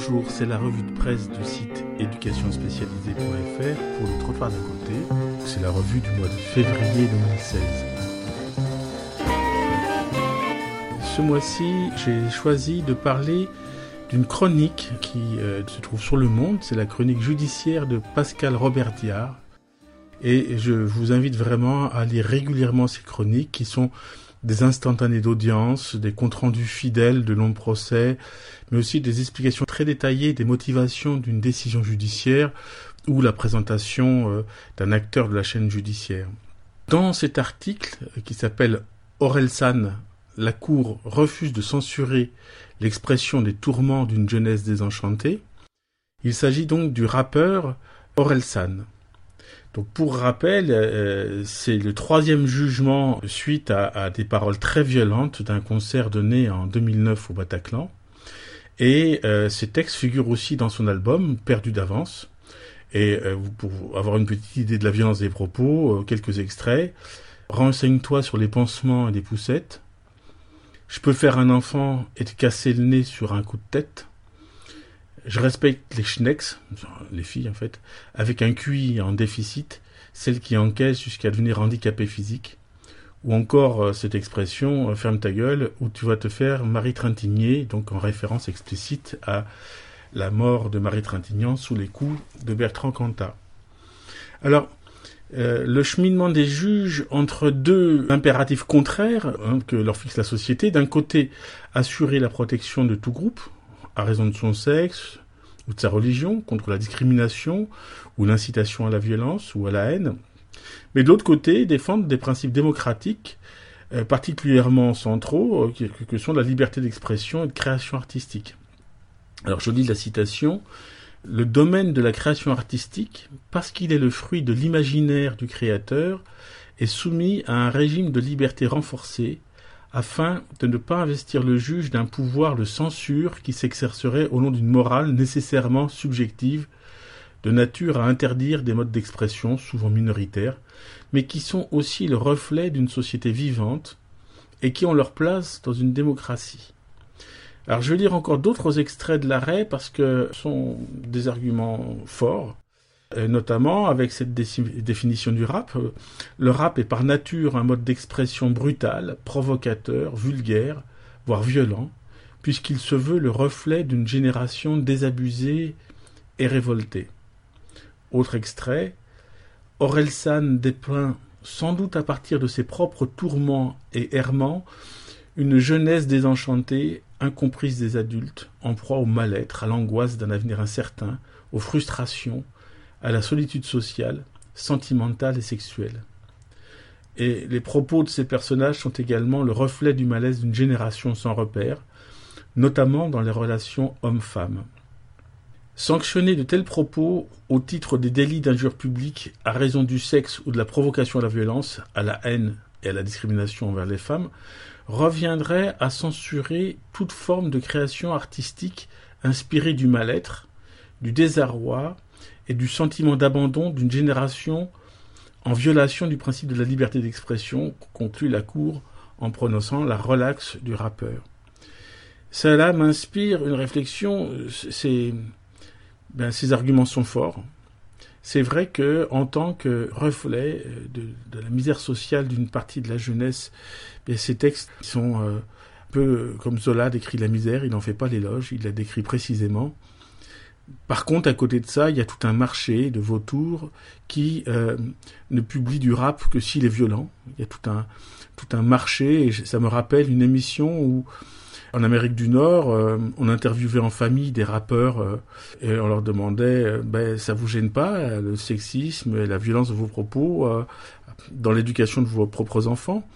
Bonjour, c'est la revue de presse du site éducationspécialisée.fr pour le trottoir d'à côté. C'est la revue du mois de février 2016. Ce mois-ci, j'ai choisi de parler d'une chronique qui euh, se trouve sur Le Monde. C'est la chronique judiciaire de Pascal Robert Diard. Et je vous invite vraiment à lire régulièrement ces chroniques qui sont des instantanés d'audience, des comptes rendus fidèles de longs procès, mais aussi des explications très détaillées des motivations d'une décision judiciaire ou la présentation euh, d'un acteur de la chaîne judiciaire. Dans cet article euh, qui s'appelle Orelsan, la Cour refuse de censurer l'expression des tourments d'une jeunesse désenchantée, il s'agit donc du rappeur Orelsan. Donc pour rappel, euh, c'est le troisième jugement suite à, des paroles très violentes d'un concert donné en 2009 au Bataclan. Et euh, ces textes figurent aussi dans son album Perdu d'avance. Et euh, pour avoir une petite idée de la violence des propos, quelques extraits. Renseigne-toi sur les pansements et les poussettes. Je peux faire un enfant et te casser le nez sur un coup de tête. Je respecte les schnecks, les filles en fait, avec un QI en déficit, celles qui encaissent jusqu'à devenir handicapées physiques. Ou encore euh, cette expression euh, ferme ta gueule où tu vas te faire Marie Trintignant, donc en référence explicite à la mort de Marie Trintignant sous les coups de Bertrand Cantat. Alors, euh, le cheminement des juges entre deux impératifs contraires hein, que leur fixe la société, d'un côté assurer la protection de tout groupe, à raison de son sexe ou de sa religion, contre la discrimination ou l'incitation à la violence ou à la haine, mais de l'autre côté, défendre des principes démocratiques euh, particulièrement centraux, euh, que, sont la liberté d'expression et de création artistique. Alors je lis la citation, le domaine de la création artistique, parce qu'il est le fruit de l'imaginaire du créateur, est soumis à un régime de liberté renforcée afin de ne pas investir le juge d'un pouvoir de censure qui s'exercerait au nom d'une morale nécessairement subjective, de nature à interdire des modes d'expression souvent minoritaires, mais qui sont aussi le reflet d'une société vivante et qui ont leur place dans une démocratie. Alors je vais lire encore d'autres extraits de l'arrêt parce que ce sont des arguments forts. Euh, notamment avec cette définition du rap. Euh, le rap est par nature un mode d'expression brutal, provocateur, vulgaire, voire violent, puisqu'il se veut le reflet d'une génération désabusée et révoltée. Autre extrait, Orelsan dépeint, sans doute à partir de ses propres tourments et errements, une jeunesse désenchantée, incomprise des adultes, en proie au mal-être, à l'angoisse d'un avenir incertain, aux frustrations, à la solitude sociale, sentimentale et sexuelle. Et les propos de ces personnages sont également le reflet du malaise d'une génération sans repère, notamment dans les relations hommes-femmes. Sanctionner de tels propos au titre des délits d'injure publique à raison du sexe ou de la provocation à la violence, à la haine et à la discrimination envers les femmes reviendrait à censurer toute forme de création artistique inspirée du mal-être, du désarroi et du sentiment d'abandon d'une génération en violation du principe de la liberté d'expression, conclut la Cour en prononçant la relaxe du rappeur. Cela m'inspire une réflexion, ben, ces arguments sont forts. C'est vrai que, en tant que reflet euh, de, la misère sociale d'une partie de la jeunesse, ben, ces textes sont euh, un peu comme Zola décrit la misère, il n'en fait pas l'éloge, il la décrit précisément. Par contre, à côté de ça, il y a tout un marché de vautours qui euh, ne publie du rap que s'il est violent. Il y a tout un, tout un marché, et ça me rappelle une émission où, en Amérique du Nord, euh, on interviewait en famille des rappeurs euh, et on leur demandait ben, ça vous gêne pas, le sexisme et la violence de vos propos dans l'éducation de vos propres enfants?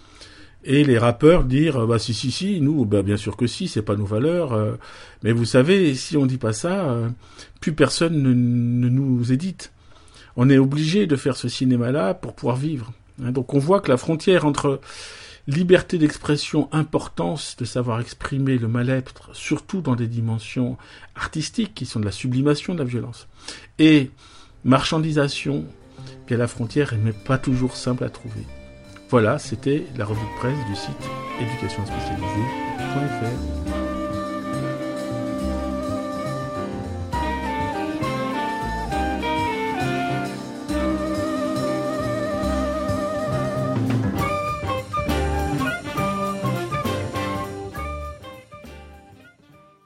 Et les rappeurs dire bah si si si nous bah bien sûr que si c'est pas nos valeurs euh. mais vous savez si on dit pas ça euh, plus personne ne, nous édite on est obligé de faire ce cinéma là pour pouvoir vivre hein. donc on voit que la frontière entre liberté d'expression importance de savoir exprimer le mal-être surtout dans des dimensions artistiques qui sont de la sublimation de la violence et marchandisation bien la frontière n'est pas toujours simple à trouver voilà, c'était la revue de presse du site éducationspécialisée.fr.